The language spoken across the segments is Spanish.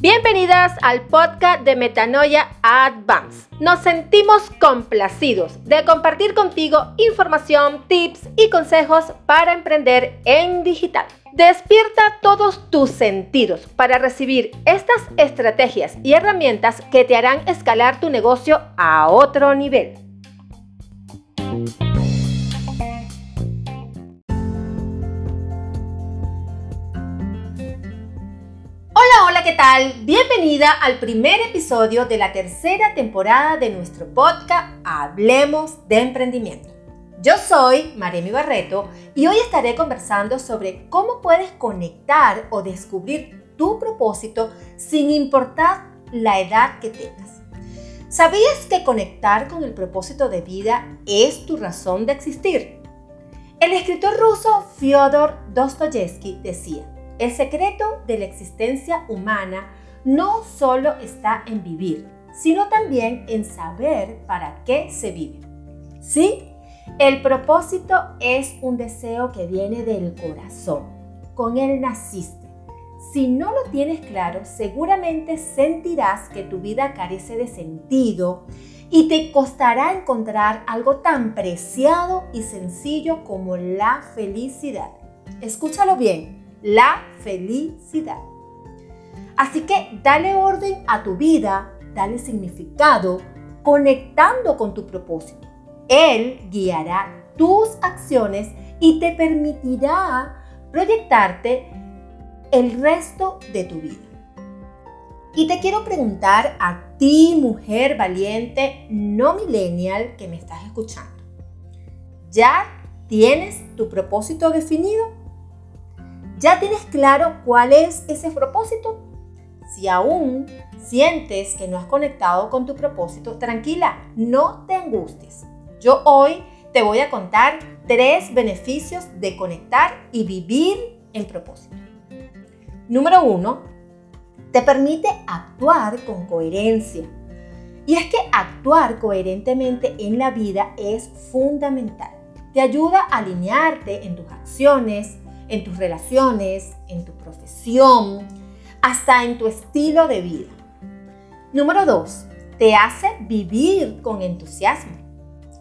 Bienvenidas al podcast de Metanoia Advance. Nos sentimos complacidos de compartir contigo información, tips y consejos para emprender en digital. Despierta todos tus sentidos para recibir estas estrategias y herramientas que te harán escalar tu negocio a otro nivel. ¿Qué tal? Bienvenida al primer episodio de la tercera temporada de nuestro podcast Hablemos de Emprendimiento. Yo soy Maremi Barreto y hoy estaré conversando sobre cómo puedes conectar o descubrir tu propósito sin importar la edad que tengas. ¿Sabías que conectar con el propósito de vida es tu razón de existir? El escritor ruso Fyodor Dostoyevsky decía, el secreto de la existencia humana no solo está en vivir, sino también en saber para qué se vive. ¿Sí? El propósito es un deseo que viene del corazón. Con él naciste. Si no lo tienes claro, seguramente sentirás que tu vida carece de sentido y te costará encontrar algo tan preciado y sencillo como la felicidad. Escúchalo bien la felicidad. Así que dale orden a tu vida, dale significado, conectando con tu propósito. Él guiará tus acciones y te permitirá proyectarte el resto de tu vida. Y te quiero preguntar a ti, mujer valiente, no millennial, que me estás escuchando. ¿Ya tienes tu propósito definido? ¿Ya tienes claro cuál es ese propósito? Si aún sientes que no has conectado con tu propósito, tranquila, no te angusties. Yo hoy te voy a contar tres beneficios de conectar y vivir en propósito. Número uno, te permite actuar con coherencia. Y es que actuar coherentemente en la vida es fundamental. Te ayuda a alinearte en tus acciones, en tus relaciones, en tu profesión, hasta en tu estilo de vida. Número dos, te hace vivir con entusiasmo.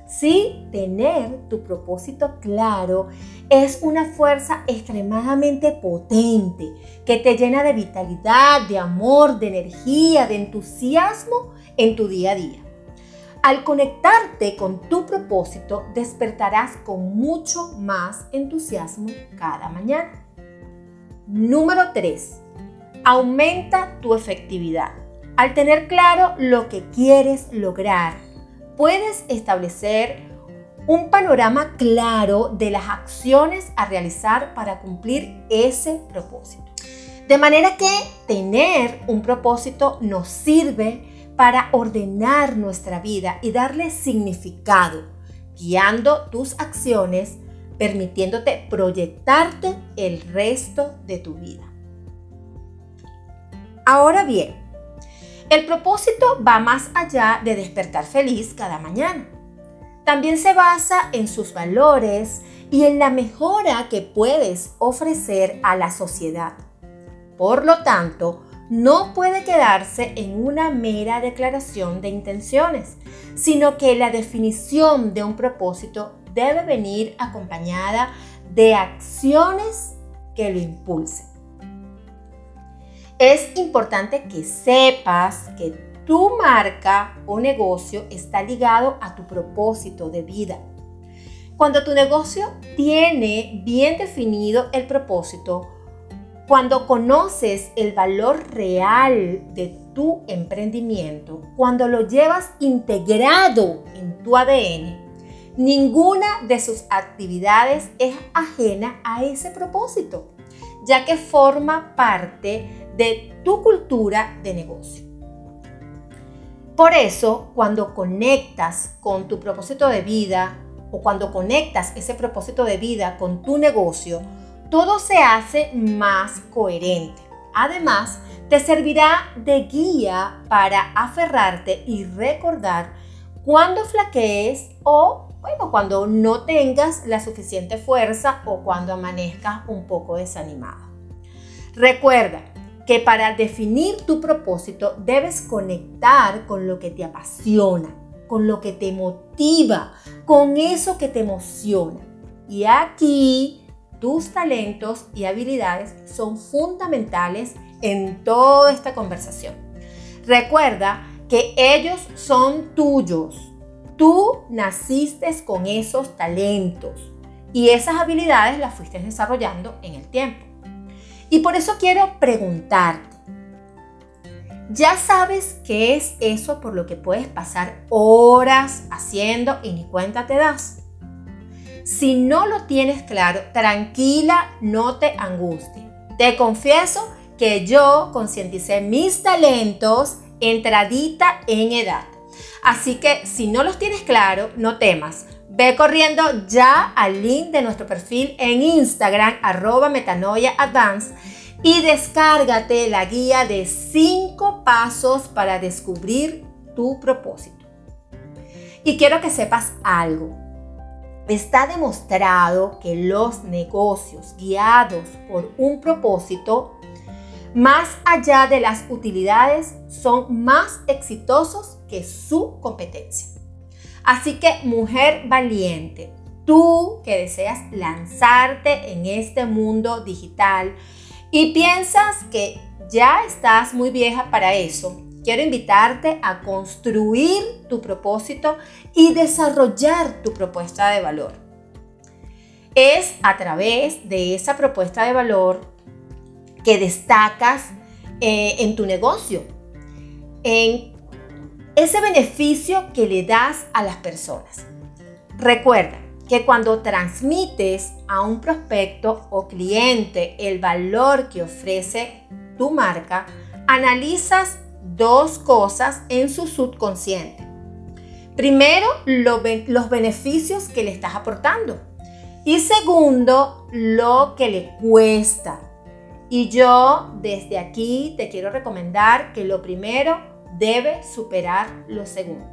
Sí, tener tu propósito claro es una fuerza extremadamente potente que te llena de vitalidad, de amor, de energía, de entusiasmo en tu día a día. Al conectarte con tu propósito, despertarás con mucho más entusiasmo cada mañana. Número 3. Aumenta tu efectividad. Al tener claro lo que quieres lograr, puedes establecer un panorama claro de las acciones a realizar para cumplir ese propósito. De manera que tener un propósito nos sirve para ordenar nuestra vida y darle significado, guiando tus acciones, permitiéndote proyectarte el resto de tu vida. Ahora bien, el propósito va más allá de despertar feliz cada mañana. También se basa en sus valores y en la mejora que puedes ofrecer a la sociedad. Por lo tanto, no puede quedarse en una mera declaración de intenciones, sino que la definición de un propósito debe venir acompañada de acciones que lo impulsen. Es importante que sepas que tu marca o negocio está ligado a tu propósito de vida. Cuando tu negocio tiene bien definido el propósito, cuando conoces el valor real de tu emprendimiento, cuando lo llevas integrado en tu ADN, ninguna de sus actividades es ajena a ese propósito, ya que forma parte de tu cultura de negocio. Por eso, cuando conectas con tu propósito de vida o cuando conectas ese propósito de vida con tu negocio, todo se hace más coherente. Además, te servirá de guía para aferrarte y recordar cuando flaquees o, bueno, cuando no tengas la suficiente fuerza o cuando amanezcas un poco desanimado. Recuerda que para definir tu propósito debes conectar con lo que te apasiona, con lo que te motiva, con eso que te emociona. Y aquí tus talentos y habilidades son fundamentales en toda esta conversación. Recuerda que ellos son tuyos. Tú naciste con esos talentos y esas habilidades las fuiste desarrollando en el tiempo. Y por eso quiero preguntarte, ¿ya sabes qué es eso por lo que puedes pasar horas haciendo y ni cuenta te das? Si no lo tienes claro, tranquila, no te angustie. Te confieso que yo concienticé mis talentos entradita en edad. Así que si no los tienes claro, no temas. Ve corriendo ya al link de nuestro perfil en Instagram, arroba metanoia advance, y descárgate la guía de 5 pasos para descubrir tu propósito. Y quiero que sepas algo. Está demostrado que los negocios guiados por un propósito más allá de las utilidades, son más exitosos que su competencia. Así que, mujer valiente, tú que deseas lanzarte en este mundo digital y piensas que ya estás muy vieja para eso, quiero invitarte a construir tu propósito y desarrollar tu propuesta de valor. Es a través de esa propuesta de valor que destacas eh, en tu negocio, en ese beneficio que le das a las personas. Recuerda que cuando transmites a un prospecto o cliente el valor que ofrece tu marca, analizas dos cosas en su subconsciente. Primero, los beneficios que le estás aportando. Y segundo, lo que le cuesta y yo desde aquí te quiero recomendar que lo primero debe superar lo segundo.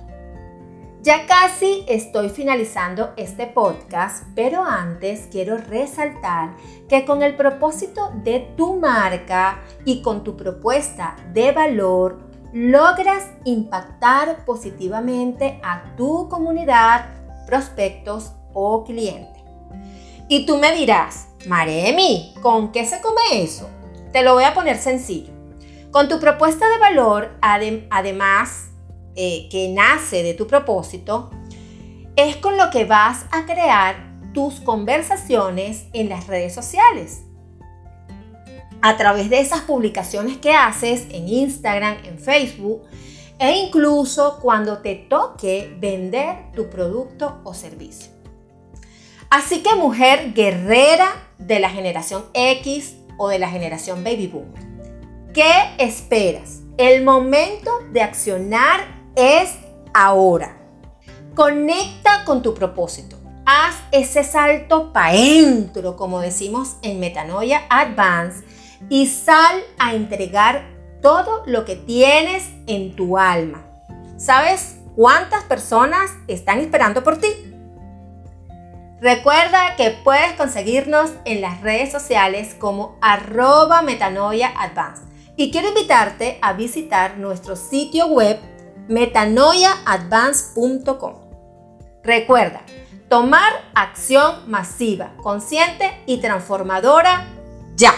Ya casi estoy finalizando este podcast, pero antes quiero resaltar que con el propósito de tu marca y con tu propuesta de valor, logras impactar positivamente a tu comunidad, prospectos o clientes. Y tú me dirás, Maremi, ¿con qué se come eso? Te lo voy a poner sencillo. Con tu propuesta de valor, además eh, que nace de tu propósito, es con lo que vas a crear tus conversaciones en las redes sociales. A través de esas publicaciones que haces en Instagram, en Facebook e incluso cuando te toque vender tu producto o servicio. Así que mujer guerrera de la generación X o de la generación Baby Boom, ¿qué esperas? El momento de accionar es ahora. Conecta con tu propósito. Haz ese salto para adentro, como decimos en Metanoia Advance, y sal a entregar todo lo que tienes en tu alma. ¿Sabes cuántas personas están esperando por ti? Recuerda que puedes conseguirnos en las redes sociales como arroba metanoiaadvance. Y quiero invitarte a visitar nuestro sitio web metanoiaadvance.com. Recuerda, tomar acción masiva, consciente y transformadora ya.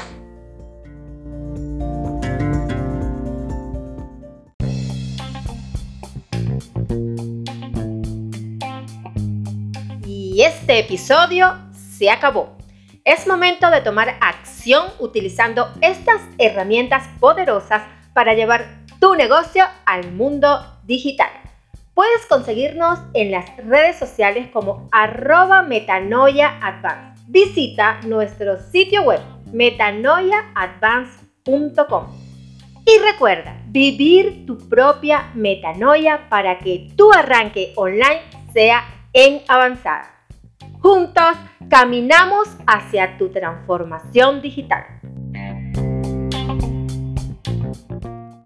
Y este episodio se acabó. Es momento de tomar acción utilizando estas herramientas poderosas para llevar tu negocio al mundo digital. Puedes conseguirnos en las redes sociales como arroba metanoiaadvance. Visita nuestro sitio web metanoiaadvance.com. Y recuerda, vivir tu propia metanoia para que tu arranque online sea en avanzada. Juntos caminamos hacia tu transformación digital.